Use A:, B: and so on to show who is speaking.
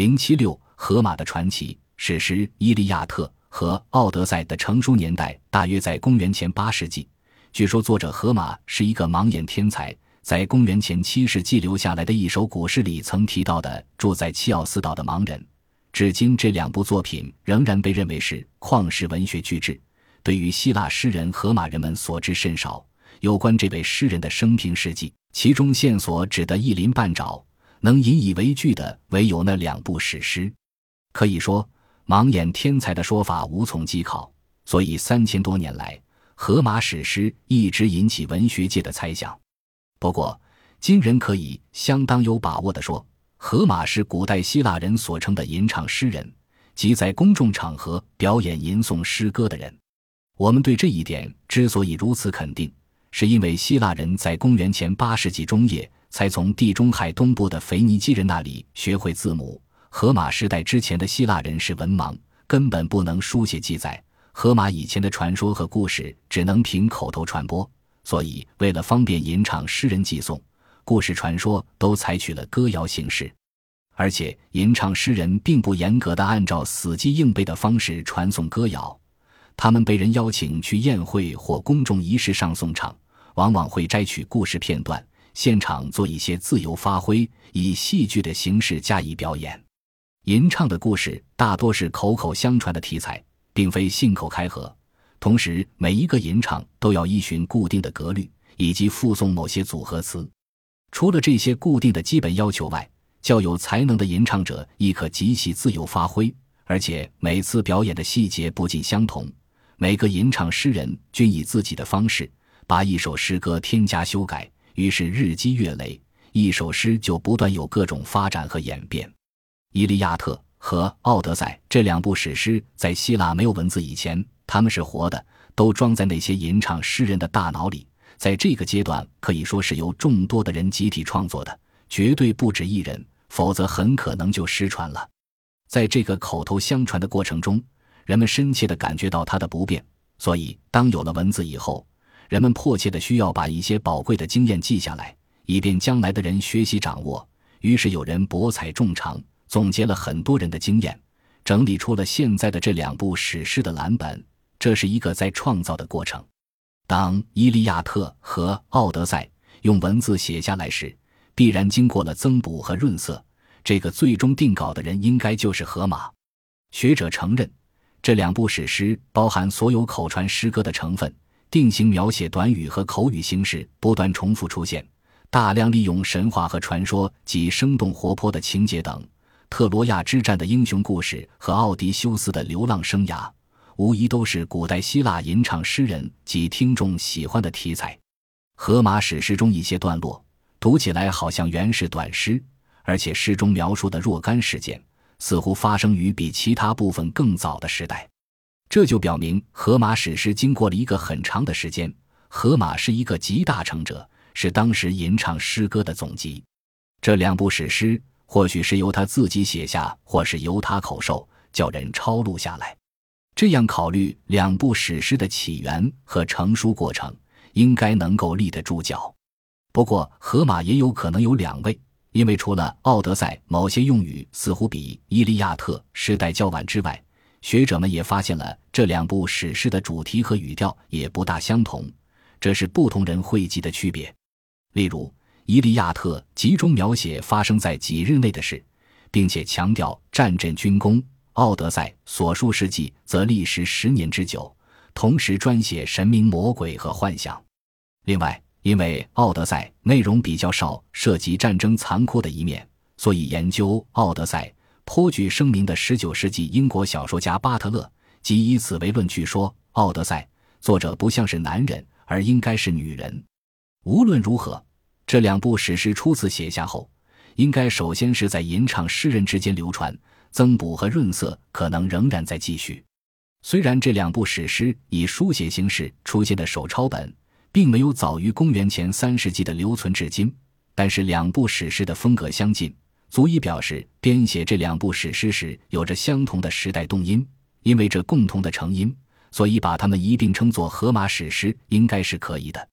A: 零七六，荷马的传奇史诗《伊利亚特》和《奥德赛》的成书年代大约在公元前八世纪。据说作者荷马是一个盲眼天才，在公元前七世纪留下来的一首古诗里曾提到的住在契奥斯岛的盲人。至今，这两部作品仍然被认为是旷世文学巨制。对于希腊诗人荷马，人们所知甚少。有关这位诗人的生平事迹，其中线索只得一鳞半爪，能引以为据的唯有那两部史诗。可以说，盲眼天才的说法无从稽考。所以，三千多年来，荷马史诗一直引起文学界的猜想。不过，今人可以相当有把握地说。荷马是古代希腊人所称的吟唱诗人，即在公众场合表演吟诵诗歌的人。我们对这一点之所以如此肯定，是因为希腊人在公元前八世纪中叶才从地中海东部的腓尼基人那里学会字母。荷马时代之前的希腊人是文盲，根本不能书写记载。荷马以前的传说和故事只能凭口头传播，所以为了方便吟唱诗人寄送。故事传说都采取了歌谣形式，而且吟唱诗人并不严格的按照死记硬背的方式传送歌谣，他们被人邀请去宴会或公众仪式上送唱，往往会摘取故事片段，现场做一些自由发挥，以戏剧的形式加以表演。吟唱的故事大多是口口相传的题材，并非信口开河。同时，每一个吟唱都要依循固定的格律，以及附送某些组合词。除了这些固定的基本要求外，较有才能的吟唱者亦可极其自由发挥，而且每次表演的细节不尽相同。每个吟唱诗人均以自己的方式把一首诗歌添加修改，于是日积月累，一首诗就不断有各种发展和演变。《伊利亚特》和《奥德赛》这两部史诗在希腊没有文字以前，他们是活的，都装在那些吟唱诗人的大脑里。在这个阶段，可以说是由众多的人集体创作的，绝对不止一人，否则很可能就失传了。在这个口头相传的过程中，人们深切地感觉到它的不便，所以当有了文字以后，人们迫切的需要把一些宝贵的经验记下来，以便将来的人学习掌握。于是有人博采众长，总结了很多人的经验，整理出了现在的这两部史诗的蓝本。这是一个在创造的过程。当《伊利亚特》和《奥德赛》用文字写下来时，必然经过了增补和润色。这个最终定稿的人应该就是荷马。学者承认，这两部史诗包含所有口传诗歌的成分，定型描写短语和口语形式不断重复出现，大量利用神话和传说及生动活泼的情节等。特罗亚之战的英雄故事和奥迪修斯的流浪生涯。无疑都是古代希腊吟唱诗人及听众喜欢的题材。荷马史诗中一些段落读起来好像原是短诗，而且诗中描述的若干事件似乎发生于比其他部分更早的时代，这就表明荷马史诗经过了一个很长的时间。荷马是一个集大成者，是当时吟唱诗歌的总集。这两部史诗或许是由他自己写下，或是由他口授，叫人抄录下来。这样考虑两部史诗的起源和成书过程，应该能够立得住脚。不过，荷马也有可能有两位，因为除了《奥德赛》某些用语似乎比《伊利亚特》时代较晚之外，学者们也发现了这两部史诗的主题和语调也不大相同，这是不同人汇集的区别。例如，《伊利亚特》集中描写发生在几日内的事，并且强调战阵军功。奥德赛所述事迹则历时十年之久，同时专写神明、魔鬼和幻想。另外，因为奥德赛内容比较少，涉及战争残酷的一面，所以研究奥德赛颇具声名的十九世纪英国小说家巴特勒即以此为论据，说奥德赛作者不像是男人，而应该是女人。无论如何，这两部史诗初次写下后，应该首先是在吟唱诗人之间流传。增补和润色可能仍然在继续。虽然这两部史诗以书写形式出现的手抄本，并没有早于公元前三世纪的留存至今，但是两部史诗的风格相近，足以表示编写这两部史诗时有着相同的时代动因。因为这共同的成因，所以把它们一并称作荷马史诗应该是可以的。